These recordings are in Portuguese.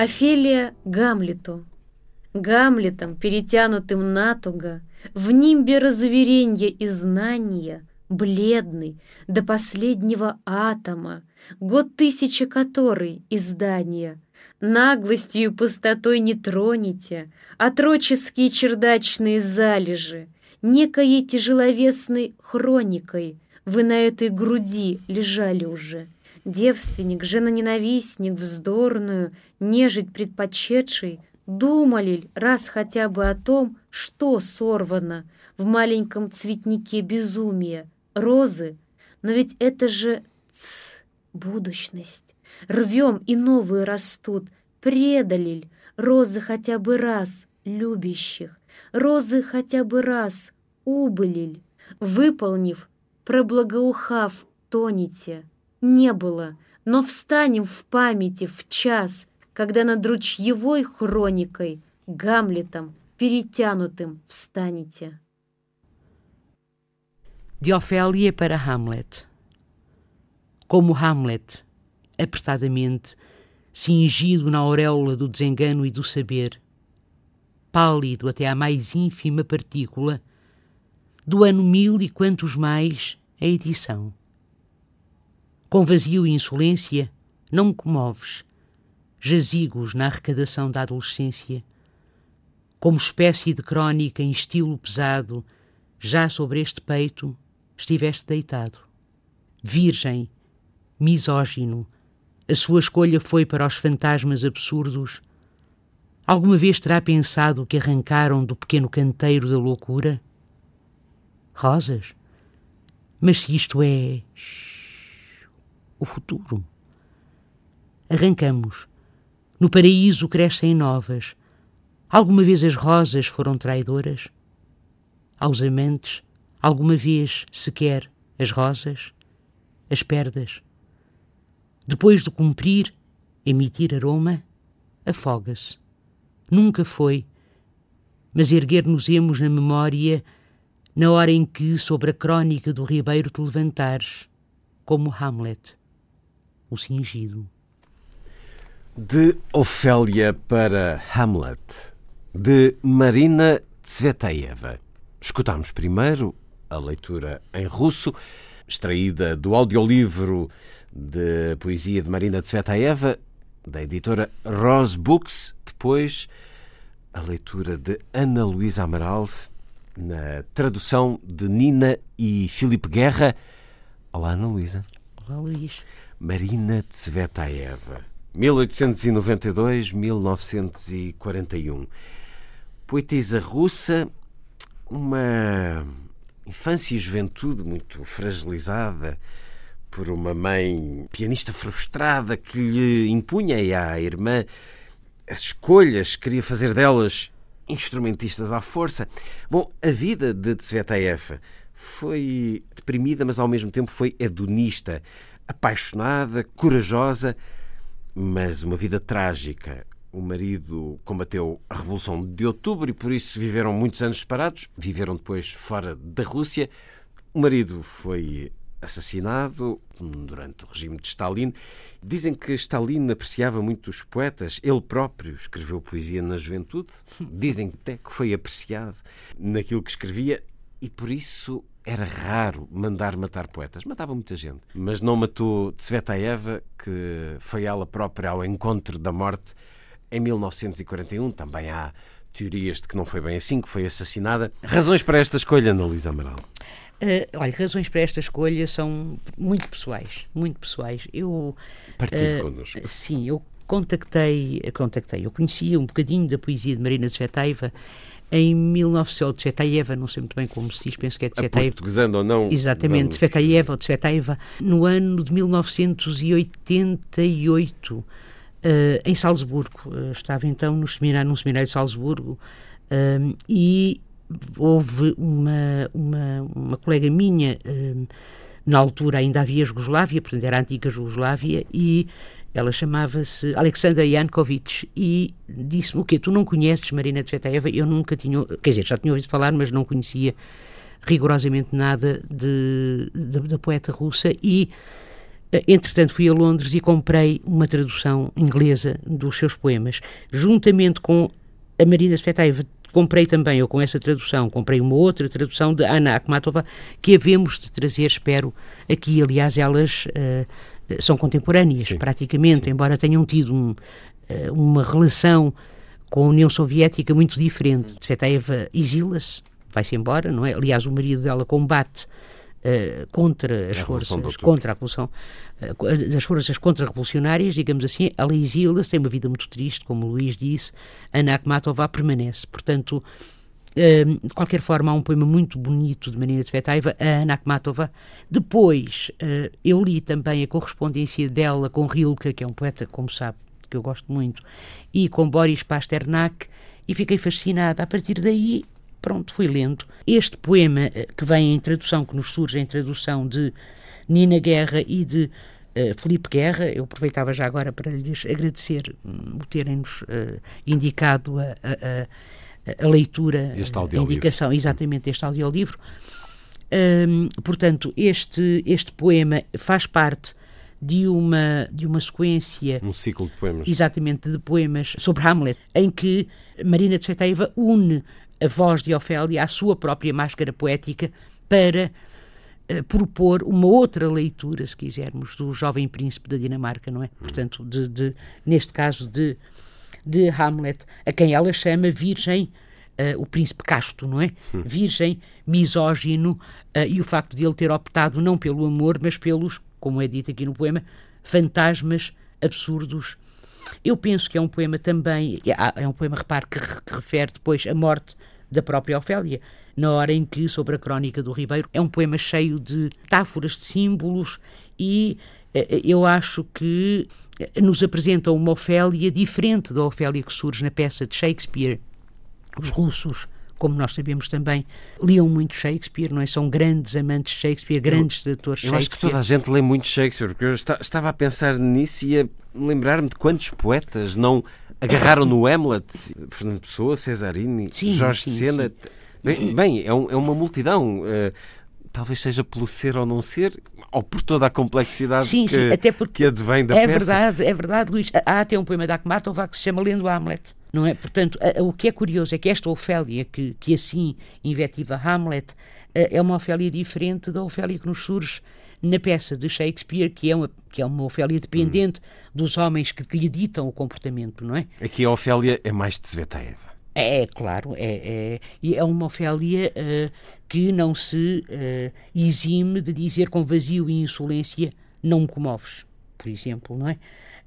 Офелия Гамлету. Гамлетом, перетянутым натуго, В нимбе разуверенья и знания, Бледный до последнего атома, Год тысяча который издания, Наглостью и пустотой не тронете Отроческие чердачные залежи, Некоей тяжеловесной хроникой Вы на этой груди лежали уже — Девственник, жена-ненавистник, вздорную, нежить предпочетший, думали ли раз хотя бы о том, что сорвано в маленьком цветнике безумия, розы? Но ведь это же ц, будущность. Рвем, и новые растут. Предали ли розы хотя бы раз любящих? Розы хотя бы раз убыли ли? Выполнив, проблагоухав, тонете — не было, но встанем в памяти в час, когда над ручьевой хроникой, Гамлетом, перетянутым, встанете. De Ofélia para Hamlet. Como Hamlet, apertadamente, cingido na auréola do desengano e do saber, pálido até à mais ínfima partícula, do ano mil e quantos mais a edição. Com vazio e insolência, não me comoves, jazigos na arrecadação da adolescência. Como espécie de crónica em estilo pesado, já sobre este peito estiveste deitado. Virgem, misógino, a sua escolha foi para os fantasmas absurdos. Alguma vez terá pensado que arrancaram do pequeno canteiro da loucura? Rosas? Mas se isto é o futuro. Arrancamos. No paraíso crescem novas. Alguma vez as rosas foram traidoras? Aos amantes, alguma vez sequer as rosas? As perdas? Depois de cumprir, emitir aroma, afoga-se. Nunca foi, mas erguer-nos-emos na memória na hora em que, sobre a crónica do ribeiro, te levantares, como Hamlet o cingido. De Ofélia para Hamlet, de Marina Tsvetaeva. Escutámos primeiro a leitura em russo, extraída do audiolivro de poesia de Marina Tsvetaeva, da editora Rose Books. Depois, a leitura de Ana Luísa Amaral, na tradução de Nina e Filipe Guerra. Olá, Ana Luísa. Luís. Marina Tsvetaeva, 1892-1941. Poetisa russa, uma infância e juventude muito fragilizada por uma mãe pianista frustrada que lhe impunha à irmã as escolhas, queria fazer delas instrumentistas à força. Bom, a vida de Tsvetaeva foi deprimida, mas ao mesmo tempo foi hedonista apaixonada, corajosa, mas uma vida trágica. O marido combateu a Revolução de Outubro e por isso viveram muitos anos separados. Viveram depois fora da Rússia. O marido foi assassinado durante o regime de Stalin. Dizem que Stalin apreciava muito os poetas. Ele próprio escreveu poesia na juventude. Dizem até que foi apreciado naquilo que escrevia e por isso era raro mandar matar poetas. Matava muita gente. Mas não matou Tsvetaeva, que foi ela própria ao encontro da morte em 1941. Também há teorias de que não foi bem assim, que foi assassinada. Razões para esta escolha, Ana Luísa Amaral? Uh, olha, razões para esta escolha são muito pessoais, muito pessoais. Eu partilho uh, connosco. Sim, eu contactei, contactei, eu conhecia um bocadinho da poesia de Marina Tsvetaeva em 1900, Tsvetaeva, não sei muito bem como se diz, penso que é Tsvetaeva. Portuguesando ou não. Exatamente, Tsvetaeva ou Tsvetaeva, no ano de 1988, uh, em Salzburgo. Uh, estava então no seminário, num seminário de Salzburgo uh, e houve uma, uma, uma colega minha, na altura ainda havia Jugoslávia, portanto era a antiga Jugoslávia, e ela chamava-se Alexandra Jankovic e disse-me: O quê? Tu não conheces Marina Tsvetaeva? Eu nunca tinha, quer dizer, já tinha ouvido falar, mas não conhecia rigorosamente nada de, de, da poeta russa e eh, entretanto fui a Londres e comprei uma tradução inglesa dos seus poemas juntamente com a Marina Tsvetaeva comprei também, ou com essa tradução, comprei uma outra tradução de Ana Akhmatova que havemos de trazer, espero, aqui. Aliás, elas uh, são contemporâneas, sim, praticamente, sim. embora tenham tido um, uh, uma relação com a União Soviética muito diferente. Tsvetaeva exila-se, vai-se embora, não é? Aliás, o marido dela combate uh, contra as forças, contra a revolução, uh, das forças contra-revolucionárias, digamos assim, ela exila-se, tem uma vida muito triste, como o Luís disse, Ana Akhmatova permanece. Portanto, de qualquer forma, há um poema muito bonito de Marina Tsvetaeva, a Ana Akhmatova. Depois, uh, eu li também a correspondência dela com Rilke, que é um poeta, como sabe, que eu gosto muito, e com Boris Pasternak, e fiquei fascinada. A partir daí, pronto, fui lendo. Este poema, uh, que vem em tradução, que nos surge em tradução de Nina Guerra e de Uh, Felipe Guerra, eu aproveitava já agora para lhes agradecer um, o terem-nos uh, indicado a, a leitura, a indicação, exatamente este audiolivro. Um, portanto, este, este poema faz parte de uma, de uma sequência. Um ciclo de poemas. Exatamente, de poemas sobre Hamlet, em que Marina Tsvetaeva une a voz de Ofélia à sua própria máscara poética para uh, propor uma outra leitura, se quisermos, do jovem príncipe da Dinamarca, não é? Portanto, de, de, neste caso, de de Hamlet, a quem ela chama virgem, uh, o príncipe casto, não é? Virgem, misógino, uh, e o facto de ele ter optado não pelo amor, mas pelos, como é dito aqui no poema, fantasmas absurdos. Eu penso que é um poema também, é, é um poema, repare, que, que refere depois a morte da própria Ofélia, na hora em que, sobre a crónica do Ribeiro, é um poema cheio de metáforas, de símbolos e eu acho que nos apresenta uma Ofélia diferente da Ofélia que surge na peça de Shakespeare. Os russos, como nós sabemos também, liam muito Shakespeare, não é? São grandes amantes de Shakespeare, grandes eu, tradutores de Shakespeare. Eu acho que toda a gente lê muito Shakespeare, porque eu estava a pensar nisso e a lembrar-me de quantos poetas não agarraram no Hamlet, Fernando Pessoa, Cesarini, sim, Jorge sim, Sena. Bem, bem é, um, é, uma multidão. Uh, talvez seja pelo ser ou não ser, ou por toda a complexidade sim, que, sim, até porque que advém da é peça. É verdade, é verdade, Luís. Há até um poema da Akhmatova que se chama Lendo Hamlet. Não é? Portanto, o que é curioso é que esta Ofélia, que, que assim invetiva Hamlet, é uma Ofélia diferente da Ofélia que nos surge na peça de Shakespeare, que é uma, que é uma Ofélia dependente hum. dos homens que lhe ditam o comportamento, não é? Aqui a Ofélia é mais de Tsvetaeva. É, é, claro, é, é, é uma Ofélia uh, que não se uh, exime de dizer com vazio e insolência não me comoves, por exemplo, não é?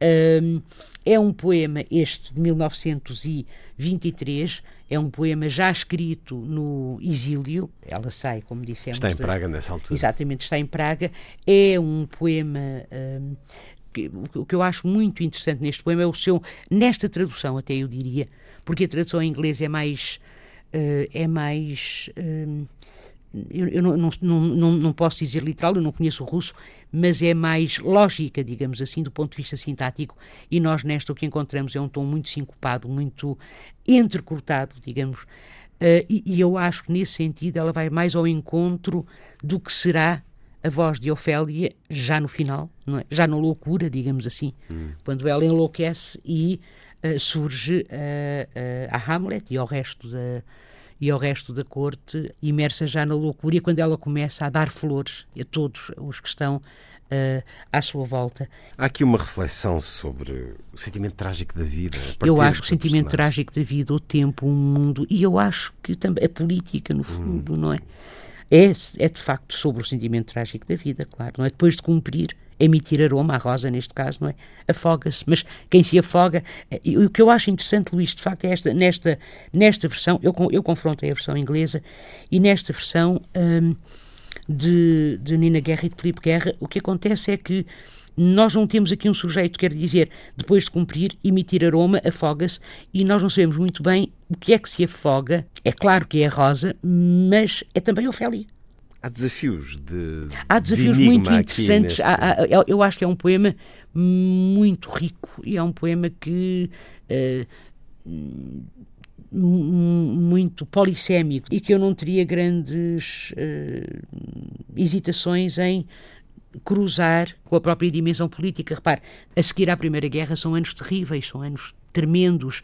Uh, é um poema, este de 1923, é um poema já escrito no exílio, ela sai, como dissemos. Está em Praga nessa altura. Exatamente, está em Praga. É um poema. O que eu acho muito interessante neste poema é o seu, nesta tradução, até eu diria, porque a tradução em inglês é mais. Uh, é mais. Uh, eu, eu não, não, não, não, posso dizer literal, eu não conheço o russo, mas é mais lógica, digamos assim, do ponto de vista sintático. E nós, nesta, o que encontramos é um tom muito sincopado, muito entrecortado, digamos. Uh, e, e, eu acho que, nesse sentido, ela vai mais ao encontro do que será a voz de Ofélia já no final, é? já na loucura, digamos assim, hum. quando ela enlouquece e uh, surge uh, a Hamlet e ao resto da e ao resto da corte, imersa já na loucura, e quando ela começa a dar flores a todos os que estão uh, à sua volta. Há aqui uma reflexão sobre o sentimento trágico da vida. Eu acho que o sentimento trágico da vida, o tempo, o mundo, e eu acho que também a política, no fundo, hum. não é? É? É de facto sobre o sentimento trágico da vida, claro. Não é? Depois de cumprir emitir aroma, a rosa neste caso, não é? Afoga-se, mas quem se afoga. E o que eu acho interessante, Luís, de facto, é esta, nesta, nesta versão, eu, eu confrontei a versão inglesa e nesta versão hum, de, de Nina Guerra e de Filipe Guerra, o que acontece é que nós não temos aqui um sujeito, quer dizer, depois de cumprir, emitir aroma, afoga-se, e nós não sabemos muito bem o que é que se afoga. É claro que é a Rosa, mas é também Ofélia. Há desafios de. Há desafios de muito neste... interessantes. Há, há, eu acho que é um poema muito rico e é um poema que. Uh, muito polissémico e que eu não teria grandes uh, hesitações em cruzar com a própria dimensão política. Repare, a seguir à Primeira Guerra são anos terríveis, são anos tremendos.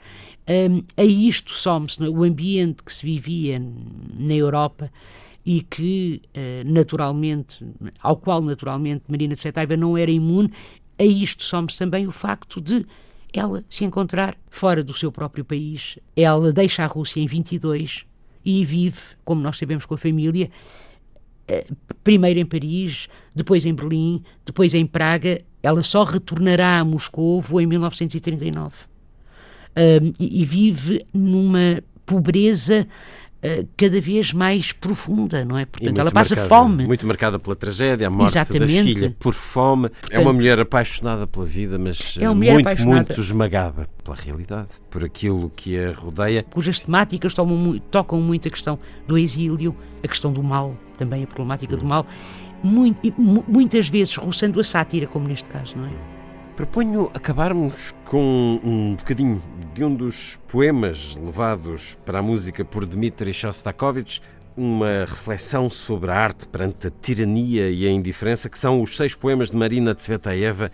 Um, a isto some-se o ambiente que se vivia na Europa e que, uh, naturalmente, ao qual naturalmente Marina de Setaiva não era imune, a isto some-se também o facto de ela se encontrar fora do seu próprio país. Ela deixa a Rússia em 22 e vive, como nós sabemos, com a família, primeiro em Paris, depois em Berlim, depois em Praga. Ela só retornará a Moscovo em 1939. Um, e, e vive numa pobreza cada vez mais profunda, não é? Portanto, ela passa marcada, fome. Muito marcada pela tragédia, a morte Exatamente. da filha por fome. Portanto, é uma mulher apaixonada pela vida, mas é muito, apaixonada. muito esmagada pela realidade, por aquilo que a rodeia. Cujas temáticas tomam, tocam muito a questão do exílio, a questão do mal, também a problemática do mal, muito, muitas vezes roçando a sátira, como neste caso, não é? Proponho acabarmos com um bocadinho de um dos poemas levados para a música por Dmitri Shostakovich, uma reflexão sobre a arte perante a tirania e a indiferença, que são os seis poemas de Marina Tsvetaeva,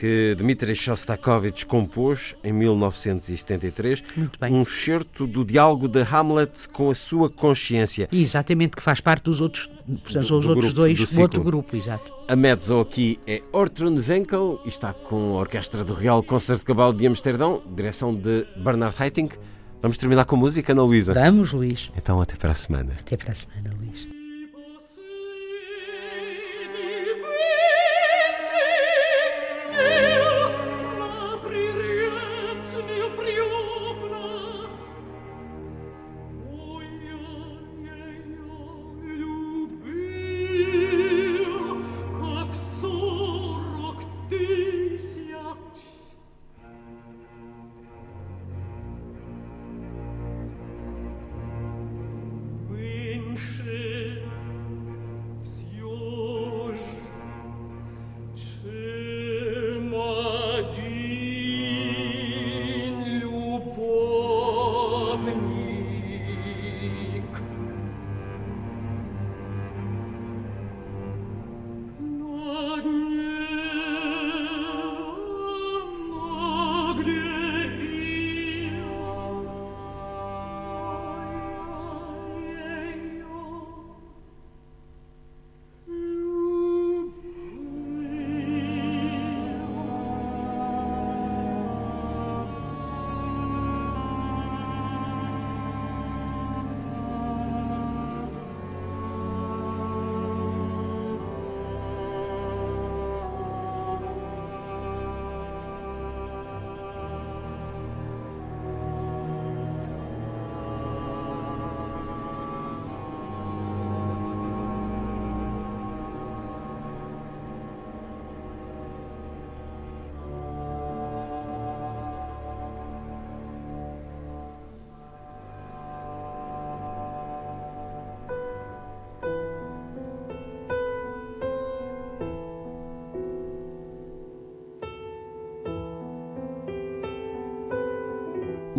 que Dmitri Shostakovich compôs em 1973, um excerto do diálogo de Hamlet com a sua consciência. Exatamente, que faz parte dos outros, portanto, são os do outros grupo, dois, do outro grupo, exato. A mezzo aqui é Ortrun Wenkel e está com a Orquestra do Real Concerto de Cabal de Amsterdão, direção de Bernard Haitink. Vamos terminar com música, Ana Luísa? Vamos, Luís. Então, até para a semana. Até para a semana, Luís.